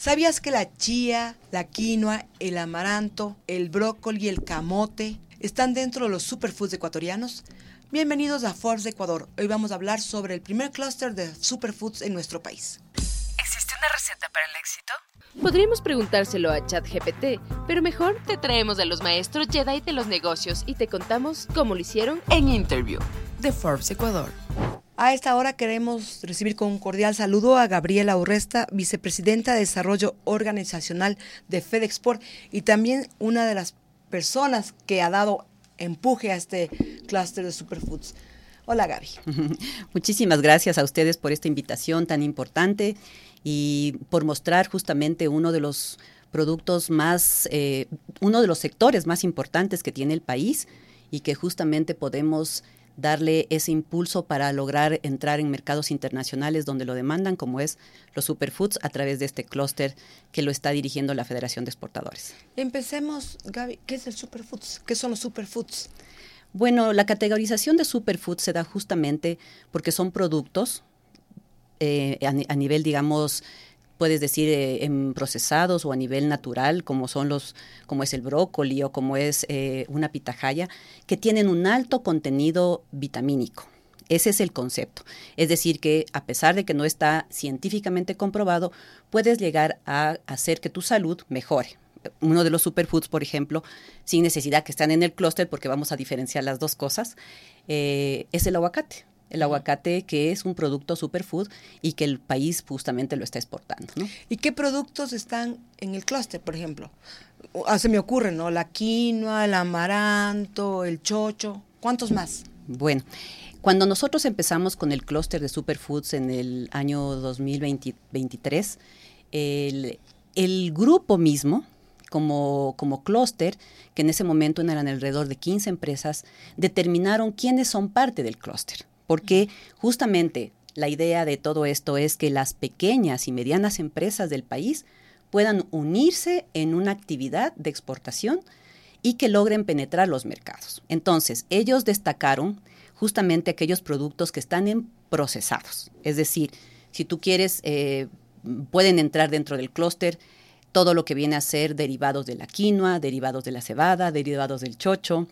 ¿Sabías que la chía, la quinoa, el amaranto, el brócoli y el camote están dentro de los superfoods ecuatorianos? Bienvenidos a Forbes Ecuador. Hoy vamos a hablar sobre el primer clúster de superfoods en nuestro país. ¿Existe una receta para el éxito? Podríamos preguntárselo a ChatGPT, pero mejor te traemos a los maestros Jedi de los negocios y te contamos cómo lo hicieron en Interview de Forbes Ecuador. A esta hora queremos recibir con un cordial saludo a Gabriela Urresta, vicepresidenta de Desarrollo Organizacional de FedExport y también una de las personas que ha dado empuje a este clúster de superfoods. Hola Gaby. Muchísimas gracias a ustedes por esta invitación tan importante y por mostrar justamente uno de los productos más, eh, uno de los sectores más importantes que tiene el país y que justamente podemos darle ese impulso para lograr entrar en mercados internacionales donde lo demandan, como es los superfoods, a través de este clúster que lo está dirigiendo la Federación de Exportadores. Empecemos, Gaby, ¿qué es el superfoods? ¿Qué son los superfoods? Bueno, la categorización de superfoods se da justamente porque son productos eh, a, a nivel, digamos, puedes decir eh, en procesados o a nivel natural, como son los, como es el brócoli o como es eh, una pitahaya, que tienen un alto contenido vitamínico. Ese es el concepto. Es decir, que a pesar de que no está científicamente comprobado, puedes llegar a hacer que tu salud mejore. Uno de los superfoods, por ejemplo, sin necesidad que estén en el clúster, porque vamos a diferenciar las dos cosas, eh, es el aguacate el aguacate que es un producto superfood y que el país justamente lo está exportando. ¿Y qué productos están en el clúster, por ejemplo? Ah, se me ocurre, ¿no? La quinoa, el amaranto, el chocho. ¿Cuántos más? Bueno, cuando nosotros empezamos con el clúster de superfoods en el año 2023, el, el grupo mismo, como, como clúster, que en ese momento eran alrededor de 15 empresas, determinaron quiénes son parte del clúster porque justamente la idea de todo esto es que las pequeñas y medianas empresas del país puedan unirse en una actividad de exportación y que logren penetrar los mercados. Entonces, ellos destacaron justamente aquellos productos que están en procesados. Es decir, si tú quieres, eh, pueden entrar dentro del clúster todo lo que viene a ser derivados de la quinoa, derivados de la cebada, derivados del chocho,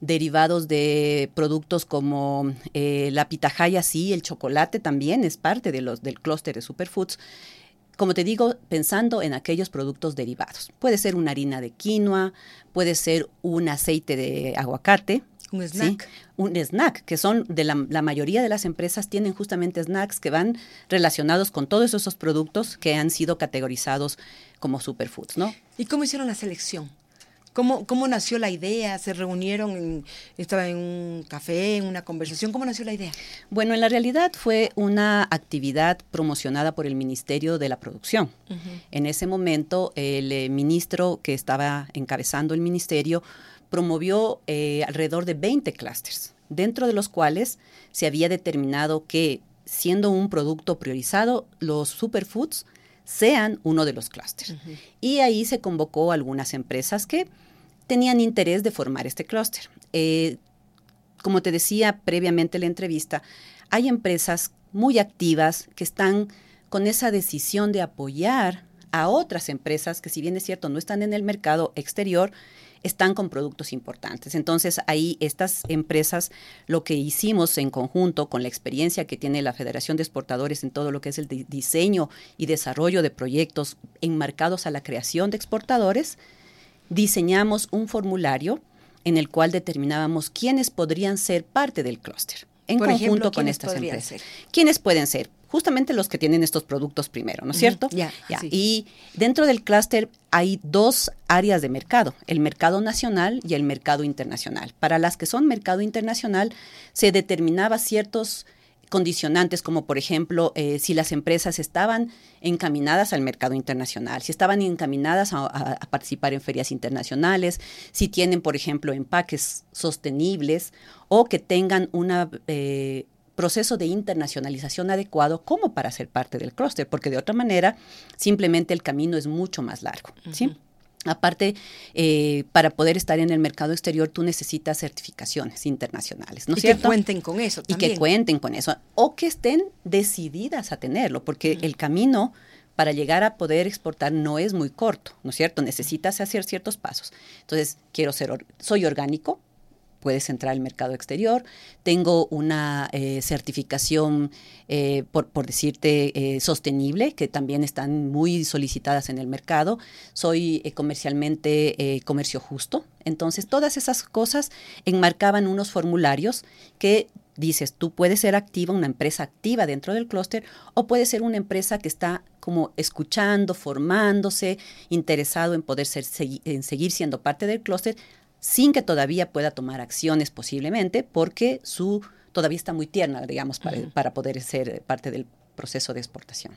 derivados de productos como eh, la pitahaya, sí, el chocolate también es parte de los, del clúster de superfoods. Como te digo, pensando en aquellos productos derivados. Puede ser una harina de quinoa, puede ser un aceite de aguacate, un snack. Un snack, que son de la, la, mayoría de las empresas tienen justamente snacks que van relacionados con todos esos productos que han sido categorizados como superfoods, ¿no? ¿Y cómo hicieron la selección? ¿Cómo, ¿Cómo nació la idea? ¿Se reunieron? ¿Estaba en un café, en una conversación? ¿Cómo nació la idea? Bueno, en la realidad fue una actividad promocionada por el Ministerio de la Producción. En ese momento, el eh, ministro que estaba encabezando el ministerio promovió eh, alrededor de 20 clústeres, dentro de los cuales se había determinado que, siendo un producto priorizado, los superfoods sean uno de los clústeres. Y ahí se convocó a algunas empresas que tenían interés de formar este clúster. Eh, como te decía previamente en la entrevista, hay empresas muy activas que están con esa decisión de apoyar a otras empresas que si bien es cierto no están en el mercado exterior, están con productos importantes. Entonces ahí estas empresas lo que hicimos en conjunto con la experiencia que tiene la Federación de Exportadores en todo lo que es el diseño y desarrollo de proyectos enmarcados a la creación de exportadores, diseñamos un formulario en el cual determinábamos quiénes podrían ser parte del clúster en conjunto con estas empresas. ¿Quiénes pueden ser? Justamente los que tienen estos productos primero, ¿no es cierto? Ya. Y dentro del clúster hay dos áreas de mercado, el mercado nacional y el mercado internacional. Para las que son mercado internacional, se determinaba ciertos condicionantes como por ejemplo eh, si las empresas estaban encaminadas al mercado internacional, si estaban encaminadas a, participar en ferias internacionales, si tienen por ejemplo empaques sostenibles o que tengan un eh, proceso de internacionalización adecuado como para ser parte del clúster, porque de otra manera simplemente el camino es mucho más largo. ¿sí? Aparte, eh, para poder estar en el mercado exterior, tú necesitas certificaciones internacionales, ¿no y que cuenten con eso también. Y que cuenten con eso, o que estén decididas a tenerlo, porque el camino para llegar a poder exportar no es muy corto, ¿no es cierto? Necesitas hacer ciertos pasos. Entonces, quiero ser, soy orgánico, puedes entrar al mercado exterior. Tengo una eh, certificación, eh, por, decirte, eh, sostenible, que también están muy solicitadas en el mercado. Soy comercialmente comercio justo. Entonces, todas esas cosas enmarcaban unos formularios que dices, tú puedes ser activa, una empresa activa dentro del clúster, o puedes ser una empresa que está como escuchando, formándose, interesado en poder ser, en seguir siendo parte del clúster, sin que todavía pueda tomar acciones posiblemente, porque su todavía está muy tierna, digamos, para, poder ser parte del proceso de exportación.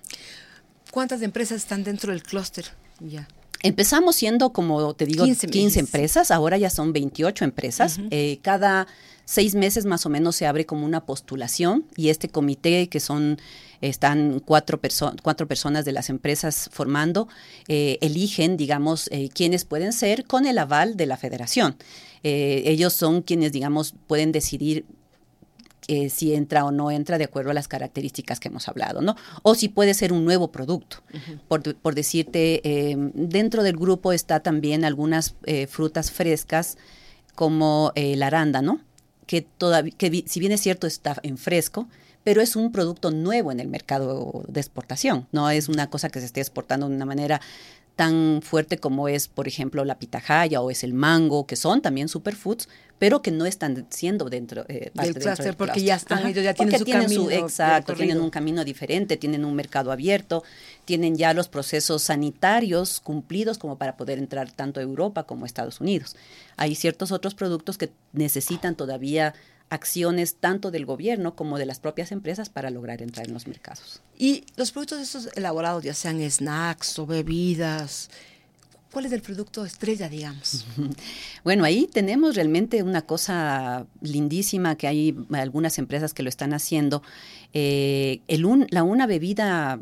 ¿Cuántas empresas están dentro del clúster? Ya. Empezamos siendo, como te digo, 15, empresas, ahora ya son 28 empresas. Eh, cada seis meses más o menos se abre como una postulación y este comité que son están cuatro, cuatro personas de las empresas formando, eh, eligen, digamos, eh, quiénes pueden ser con el aval de la federación. Eh, ellos son quienes, digamos, pueden decidir si entra o no entra de acuerdo a las características que hemos hablado, ¿no? O si puede ser un nuevo producto. por, decirte, dentro del grupo está también algunas frutas frescas como el arándano, que, todavía, que si bien es cierto está en fresco, pero es un producto nuevo en el mercado de exportación, no es una cosa que se esté exportando de una manera tan fuerte como es, por ejemplo, la pitahaya o es el mango, que son también superfoods, pero que no están siendo dentro, eh, del cluster, porque ya están, ya tienen su camino. exacto, tienen un camino diferente, tienen un mercado abierto, tienen ya los procesos sanitarios cumplidos como para poder entrar tanto a Europa como a Estados Unidos. Hay ciertos otros productos que necesitan todavía acciones tanto del gobierno como de las propias empresas para lograr entrar en los mercados. Y los productos estos elaborados, ya sean snacks o bebidas, ¿cuál es el producto estrella, digamos? Bueno, ahí tenemos realmente una cosa lindísima que hay algunas empresas que lo están haciendo. Eh, el la una bebida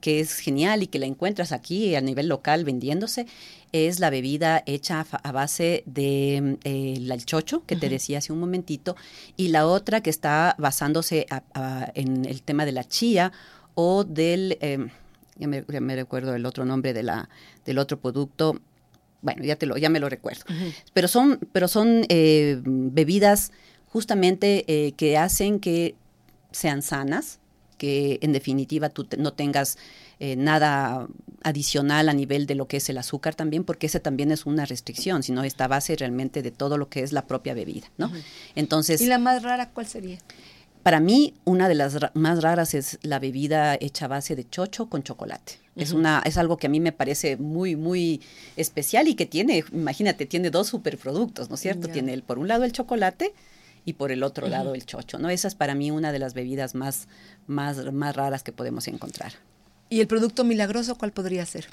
que es genial y que la encuentras aquí a nivel local vendiéndose, es la bebida hecha a base de eh, chocho, que te decía hace un momentito, y la otra que está basándose en el tema de la chía o del, em, ya, me, recuerdo el otro nombre de la, del otro producto, bueno, ya, te lo, ya me lo recuerdo, pero son, pero son eh, bebidas justamente eh, que hacen que sean sanas, que en definitiva tú no tengas eh, nada adicional a nivel de lo que es el azúcar también, porque ese también es una restricción, sino esta base realmente de todo lo que es la propia bebida, ¿no? Entonces... ¿Y la más rara cuál sería? Para mí, una de las más raras es la bebida hecha a base de chocho con chocolate. Es una, es algo que a mí me parece muy, muy especial y que tiene, imagínate, tiene dos superproductos, ¿no es cierto? Tiene el, por un lado el chocolate y por el otro lado el chocho, ¿no? Esa es para mí una de las bebidas más, más, más raras que podemos encontrar. ¿Y el producto milagroso cuál podría ser?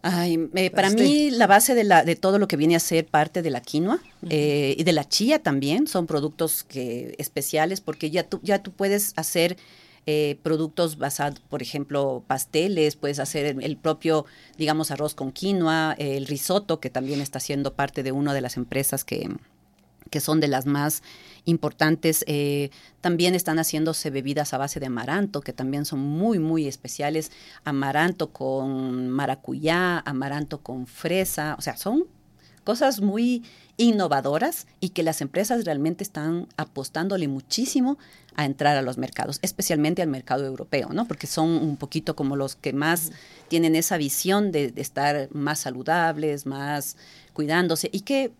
Ay, eh, para mí la base de, la, de todo lo que viene a ser parte de la quinoa eh, y de la chía también son productos que, especiales porque ya tú, ya tú puedes hacer eh, productos basados, por ejemplo, pasteles, puedes hacer el, propio, digamos, arroz con quinoa, el risotto, que también está siendo parte de una de las empresas que, que son de las más importantes. Eh, también están haciéndose bebidas a base de amaranto, que también son muy, muy especiales. Amaranto con maracuyá, amaranto con fresa, o sea, son cosas muy innovadoras y que las empresas realmente están apostándole muchísimo a entrar a los mercados, especialmente al mercado europeo, ¿no? Porque son un poquito como los que más tienen esa visión de, de estar más saludables, más cuidándose y que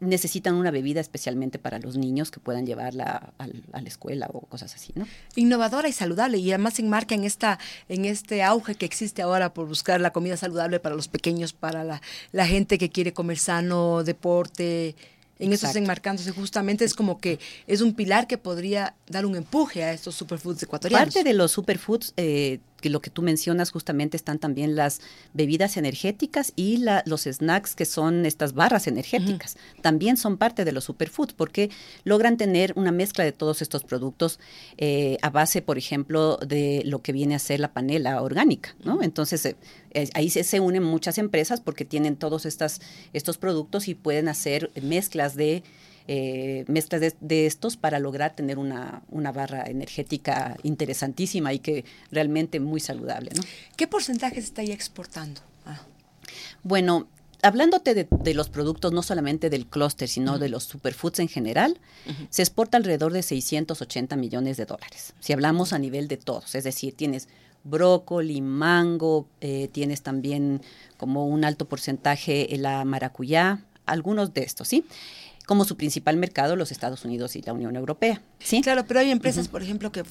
necesitan una bebida especialmente para los niños que puedan llevarla a, la escuela o cosas así, ¿no? Innovadora y saludable y además se enmarca en esta en este auge que existe ahora por buscar la comida saludable para los pequeños, para la, la gente que quiere comer sano, deporte, en eso enmarcándose justamente es como que es un pilar que podría dar un empuje a estos superfoods ecuatorianos. Parte de los superfoods eh, que lo que tú mencionas justamente están también las bebidas energéticas y los snacks que son estas barras energéticas. También son parte de los superfoods porque logran tener una mezcla de todos estos productos eh, a base, por ejemplo, de lo que viene a ser la panela orgánica, ¿no? Entonces, eh, ahí se, unen muchas empresas porque tienen todos estas, estos productos y pueden hacer mezclas de eh, mezclas de, estos para lograr tener una, una, barra energética interesantísima y que realmente muy saludable. ¿no? ¿Qué porcentaje se está ahí exportando? Ah. Bueno, hablándote de, los productos, no solamente del clúster, sino de los superfoods en general, se exporta alrededor de 680 millones de dólares. Si hablamos a nivel de todos, es decir, tienes brócoli, mango, eh, tienes también como un alto porcentaje la maracuyá, algunos de estos, ¿sí? Como su principal mercado, los Estados Unidos y la Unión Europea. ¿sí? Claro, pero hay empresas, por ejemplo, que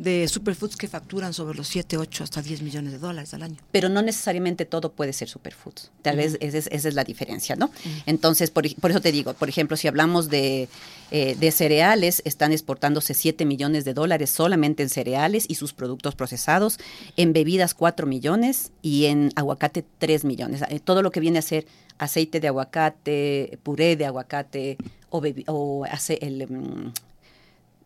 de superfoods que facturan sobre los 7, 8 hasta 10 millones de dólares al año. Pero no necesariamente todo puede ser superfoods. Tal vez esa es, la diferencia, ¿no? Entonces, por, eso te digo, por ejemplo, si hablamos de, eh, de cereales, están exportándose 7 millones de dólares solamente en cereales y sus productos procesados, en bebidas 4 millones y en aguacate 3 millones. Eh, todo lo que viene a ser aceite de aguacate, puré de aguacate o, o hace el...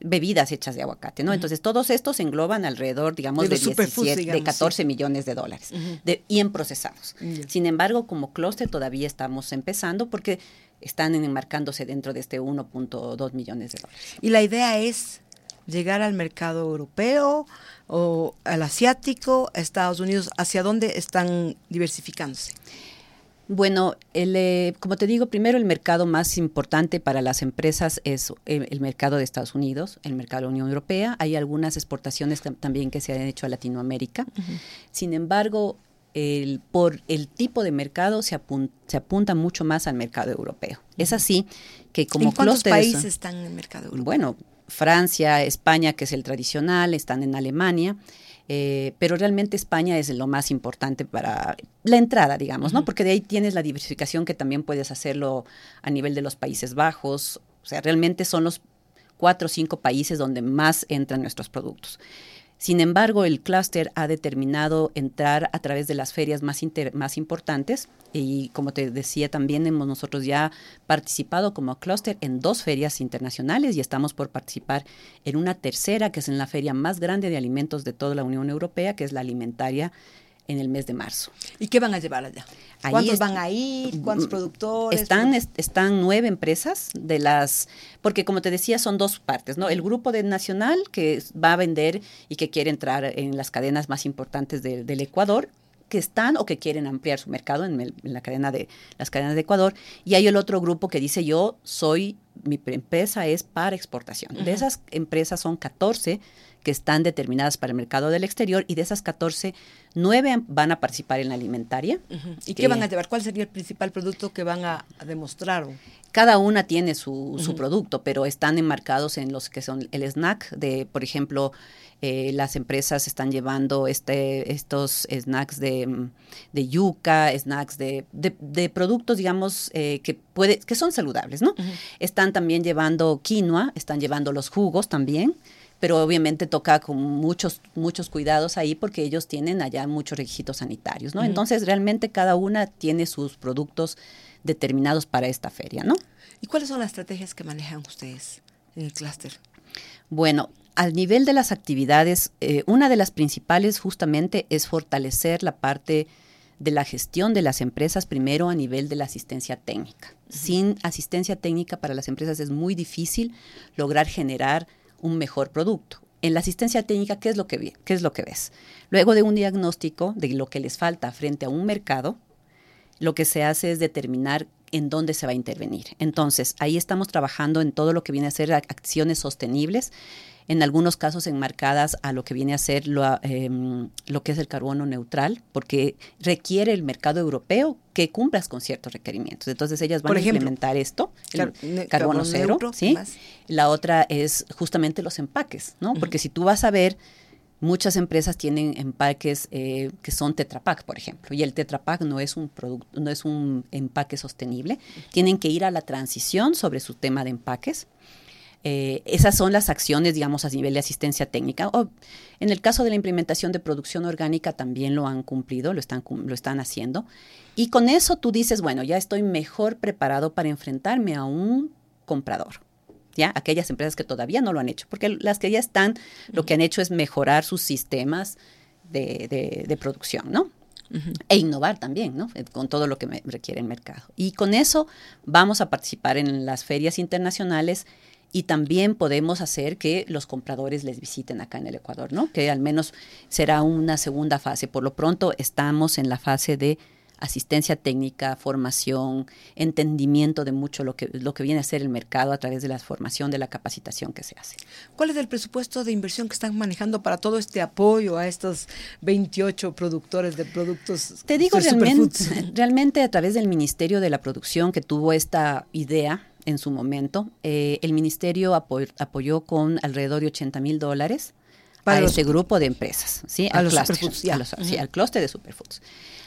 Bebidas hechas de aguacate, ¿no? Entonces, todos estos engloban alrededor, digamos, de, 17, de 14 millones de dólares de, y en procesados. Sin embargo, como clúster todavía estamos empezando porque están enmarcándose dentro de este 1.2 millones de dólares. Y la idea es llegar al mercado europeo o al asiático, a Estados Unidos, ¿hacia dónde están diversificándose? Bueno, el, eh, como te digo, primero el mercado más importante para las empresas es el, mercado de Estados Unidos, el mercado de la Unión Europea. Hay algunas exportaciones también que se han hecho a Latinoamérica. Sin embargo, el, por el tipo de mercado se, se, apunta mucho más al mercado europeo. Es así que como... ¿En cuántos países están en el mercado europeo? Bueno, Francia, España, que es el tradicional, están en Alemania. Eh, pero realmente España es lo más importante para la entrada, digamos, ¿no? Porque de ahí tienes la diversificación que también puedes hacerlo a nivel de los Países Bajos. O sea, realmente son los cuatro o cinco países donde más entran nuestros productos. Sin embargo, el clúster ha determinado entrar a través de las ferias más, más importantes y como te decía también hemos nosotros ya participado como clúster en dos ferias internacionales y estamos por participar en una tercera que es en la feria más grande de alimentos de toda la Unión Europea, que es la alimentaria en el mes de marzo. ¿Y qué van a llevar allá? ¿Cuántos van a ir? ¿Cuántos mm, productores? Están, están nueve empresas de las, porque como te decía, son dos partes, ¿no? El grupo de Nacional que va a vender y que quiere entrar en las cadenas más importantes del Ecuador, que están o que quieren ampliar su mercado en, la cadena de las cadenas de Ecuador y hay el otro grupo que dice yo soy mi empresa es para exportación. De esas empresas son 14 que están determinadas para el mercado del exterior y de esas 14, 9 van a participar en la alimentaria. ¿Y qué van a llevar? ¿Cuál sería el principal producto que van a, demostrar? Cada una tiene su, su, producto, pero están enmarcados en los que son el snack de, por ejemplo, eh, las empresas están llevando este, estos snacks de, de yuca, snacks de, de, productos, digamos, eh, que, puede, que son saludables, ¿no? Están también llevando quinoa, están llevando los jugos también pero obviamente toca con muchos, muchos cuidados ahí porque ellos tienen allá muchos requisitos sanitarios, ¿no? Entonces realmente cada una tiene sus productos determinados para esta feria, ¿no? ¿Y cuáles son las estrategias que manejan ustedes en el clúster? Bueno, al nivel de las actividades, eh, una de las principales justamente es fortalecer la parte de la gestión de las empresas primero a nivel de la asistencia técnica. Sin asistencia técnica para las empresas es muy difícil lograr generar un mejor producto. En la asistencia técnica, ¿qué es lo que, qué es lo que ves? Luego de un diagnóstico de lo que les falta frente a un mercado, lo que se hace es determinar en dónde se va a intervenir. Entonces, ahí estamos trabajando en todo lo que viene a ser acciones sostenibles en algunos casos enmarcadas a lo que viene a ser lo, em, lo, que es el carbono neutral, porque requiere el mercado europeo que cumplas con ciertos requerimientos. Entonces ellas van a implementar esto, el carbono, cero, ¿sí? La otra es justamente los empaques, ¿no? Porque si tú vas a ver, muchas empresas tienen empaques eh, que son Tetra por ejemplo, y el Tetra no es un producto, no es un empaque sostenible. Tienen que ir a la transición sobre su tema de empaques eh, esas son las acciones, digamos, a nivel de asistencia técnica. En el caso de la implementación de producción orgánica también lo han cumplido, lo están, lo están haciendo. Y con eso tú dices, bueno, ya estoy mejor preparado para enfrentarme a un comprador. ¿Ya? Aquellas empresas que todavía no lo han hecho, porque las que ya están, lo que han hecho es mejorar sus sistemas de, de producción, ¿no? e innovar también, ¿no? Eh, con todo lo que requiere el mercado. Y con eso vamos a participar en las ferias internacionales y también podemos hacer que los compradores les visiten acá en el Ecuador, ¿no? Que al menos será una segunda fase. Por lo pronto estamos en la fase de asistencia técnica, formación, entendimiento de mucho lo que, lo que viene a ser el mercado a través de la formación, de la capacitación que se hace. ¿Cuál es el presupuesto de inversión que están manejando para todo este apoyo a estos 28 productores de productos? Te digo, realmente, realmente a través del Ministerio de la Producción que tuvo esta idea en su momento, eh, el Ministerio apoyó con alrededor de 80 mil dólares para a ese grupo de empresas, ¿sí? A los superfoods, sí, al clúster de superfoods.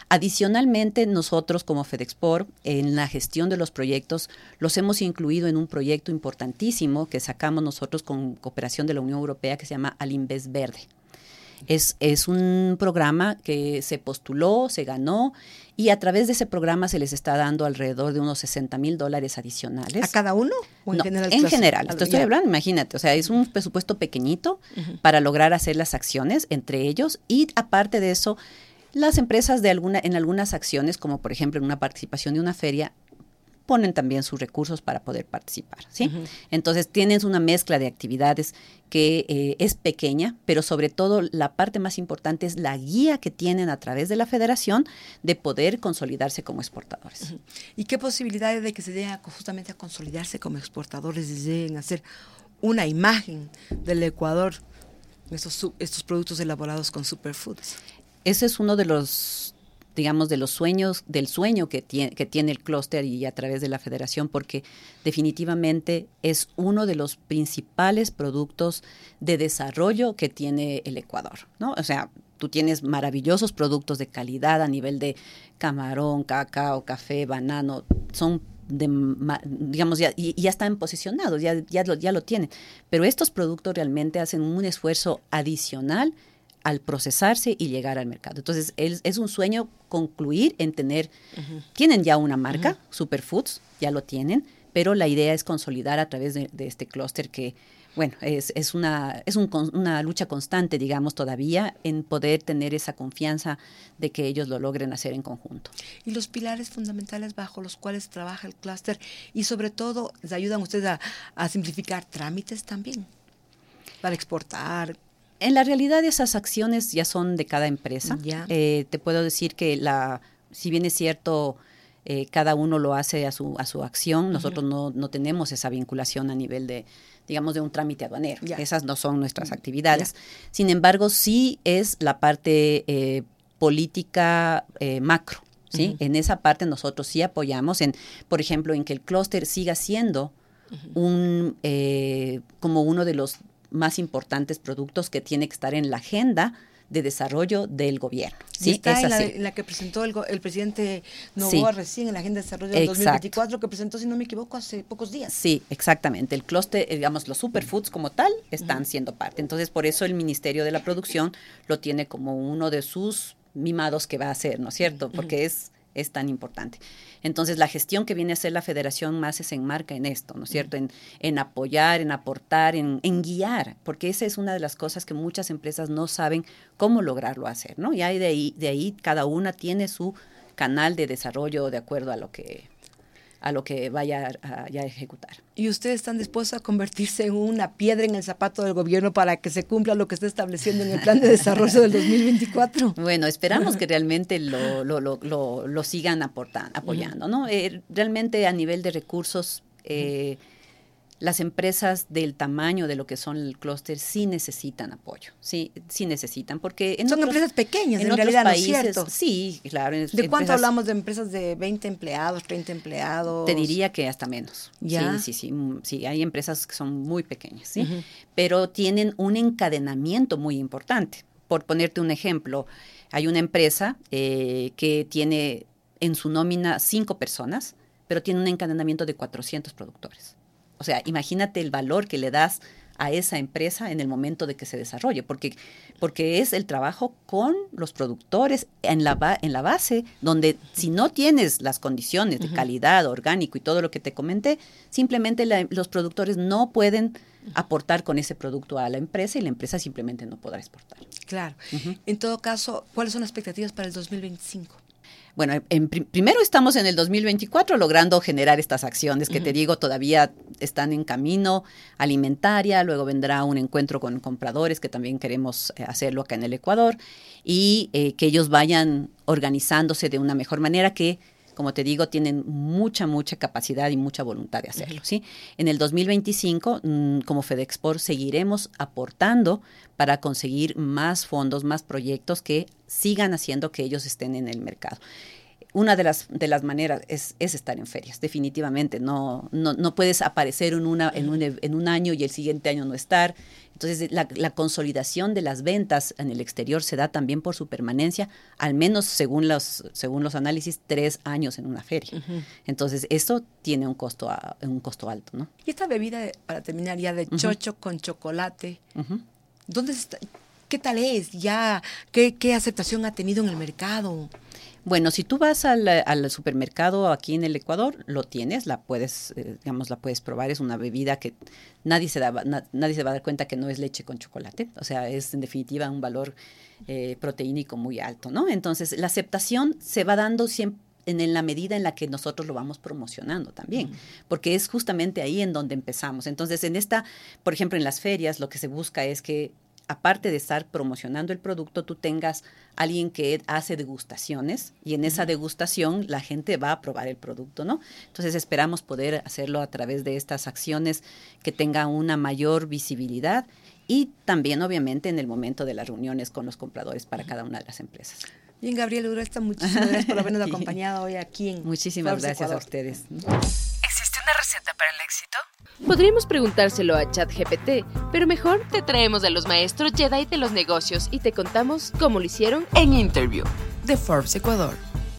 Adicionalmente, nosotros como FedExport, en la gestión de los proyectos, los hemos incluido en un proyecto importantísimo que sacamos nosotros con cooperación de la Unión Europea que se llama Alinvest Verde. Es, es, un programa que se postuló, se ganó y a través de ese programa se les está dando alrededor de unos 60 mil dólares adicionales. ¿A cada uno? ¿O en general? En general. Esto estoy hablando, imagínate, o sea, es un presupuesto pequeñito para lograr hacer las acciones entre ellos y aparte de eso, las empresas de alguna, en algunas acciones, como por ejemplo en una participación de una feria, ponen también sus recursos para poder participar, ¿sí? Entonces tienes una mezcla de actividades que eh, es pequeña, pero sobre todo la parte más importante es la guía que tienen a través de la federación de poder consolidarse como exportadores. ¿Y qué posibilidades de que se lleguen justamente a consolidarse como exportadores y lleguen a hacer una imagen del Ecuador, estos, estos productos elaborados con superfoods? Ese es uno de los digamos, de los sueños, del sueño que tiene, el clúster y a través de la federación, porque definitivamente es uno de los principales productos de desarrollo que tiene el Ecuador, ¿no? O sea, tú tienes maravillosos productos de calidad a nivel de camarón, cacao, café, banano, son de, digamos, ya, y, ya están posicionados, ya, ya, lo, ya lo tienen. Pero estos productos realmente hacen un esfuerzo adicional al procesarse y llegar al mercado. Entonces, es, un sueño concluir en tener, tienen ya una marca, Superfoods, ya lo tienen, pero la idea es consolidar a través de, este clúster que, bueno, es, es, una, es una lucha constante, digamos, todavía en poder tener esa confianza de que ellos lo logren hacer en conjunto. Y los pilares fundamentales bajo los cuales trabaja el clúster y sobre todo, ¿les ayudan ustedes a, a simplificar trámites también? Para exportar, en la realidad esas acciones ya son de cada empresa. Eh, te puedo decir que la, si bien es cierto, eh, cada uno lo hace a su, a su acción, nosotros no, no, tenemos esa vinculación a nivel de, digamos, de un trámite aduanero. Esas no son nuestras actividades. Sin embargo, sí es la parte eh, política macro. ¿sí? En esa parte nosotros sí apoyamos, en, por ejemplo, en que el clúster siga siendo un, como uno de los más importantes productos que tiene que estar en la agenda de desarrollo del gobierno. ¿sí? Está en la, que presentó el, presidente Novoa recién en la Agenda de Desarrollo del 2024, que presentó, si no me equivoco, hace pocos días. Sí, exactamente. El clúster, eh, digamos, los superfoods como tal están siendo parte. Entonces, por eso el Ministerio de la Producción lo tiene como uno de sus mimados que va a hacer, ¿no es cierto? Porque es es tan importante. Entonces, la gestión que viene a hacer la federación más se enmarca en esto, ¿no es cierto? En, en apoyar, en aportar, en, en, guiar, porque esa es una de las cosas que muchas empresas no saben cómo lograrlo hacer, ¿no? Y ahí de ahí, de ahí cada una tiene su canal de desarrollo de acuerdo a lo que a lo que vaya a, ejecutar. ¿Y ustedes están dispuestos a convertirse en una piedra en el zapato del gobierno para que se cumpla lo que está estableciendo en el plan de desarrollo del 2024? Bueno, esperamos que realmente lo, lo, lo, lo sigan aportando, apoyando, ¿no? Eh, realmente a nivel de recursos... Eh, las empresas del tamaño de lo que son el clúster sí necesitan apoyo, sí, sí necesitan, porque son empresas pequeñas en, realidad, países, ¿no Sí, claro. ¿De cuánto hablamos de empresas de 20 empleados, 30 empleados? Te diría que hasta menos. ¿Ya? Sí, sí, sí, mm, sí, hay empresas que son muy pequeñas, sí, pero tienen un encadenamiento muy importante. Por ponerte un ejemplo, hay una empresa eh, que tiene en su nómina cinco personas, pero tiene un encadenamiento de 400 productores. O sea, imagínate el valor que le das a esa empresa en el momento de que se desarrolle, porque, porque es el trabajo con los productores en la, en la base, donde si no tienes las condiciones de calidad, orgánico y todo lo que te comenté, simplemente los productores no pueden aportar con ese producto a la empresa y la empresa simplemente no podrá exportar. Claro. En todo caso, ¿cuáles son las expectativas para el 2025? Bueno, en, primero estamos en el 2024 logrando generar estas acciones que te digo todavía están en camino, alimentaria, luego vendrá un encuentro con compradores que también queremos eh, hacerlo acá en el Ecuador y eh, que ellos vayan organizándose de una mejor manera que como te digo, tienen mucha, mucha capacidad y mucha voluntad de hacerlo. ¿sí? En el 2025, mm, como FedExport, seguiremos aportando para conseguir más fondos, más proyectos que sigan haciendo que ellos estén en el mercado una de las, de las maneras es, estar en ferias, definitivamente. No, no, no puedes aparecer en, una, en, un, en un año y el siguiente año no estar. Entonces, la, consolidación de las ventas en el exterior se da también por su permanencia, al menos según los, según los análisis, tres años en una feria. Entonces, eso tiene un costo, un costo alto. ¿no? Y esta bebida, para terminar ya, de chocho con chocolate, ¿dónde está? ¿Qué tal es? ¿Ya qué, qué aceptación ha tenido en el mercado? Bueno, si tú vas al, supermercado aquí en el Ecuador, lo tienes, la puedes, eh, digamos, la puedes probar. Es una bebida que nadie se, da, nadie se va a dar cuenta que no es leche con chocolate. O sea, es en definitiva un valor eh, proteínico muy alto, ¿no? Entonces, la aceptación se va dando siempre en, la medida en la que nosotros lo vamos promocionando también, porque es justamente ahí en donde empezamos. Entonces, en esta, por ejemplo, en las ferias, lo que se busca es que aparte de estar promocionando el producto, tú tengas alguien que hace degustaciones y en esa degustación la gente va a probar el producto, ¿no? Entonces esperamos poder hacerlo a través de estas acciones que tengan una mayor visibilidad y también obviamente en el momento de las reuniones con los compradores para cada una de las empresas. Bien, Gabriel Uresta, muchísimas gracias por habernos acompañado hoy aquí en Muchísimas gracias a ustedes. ¿Existe una receta para el éxito? Podríamos preguntárselo a ChatGPT, pero mejor te traemos a los maestros Jedi de los negocios y te contamos cómo lo hicieron en Interview de Forbes Ecuador.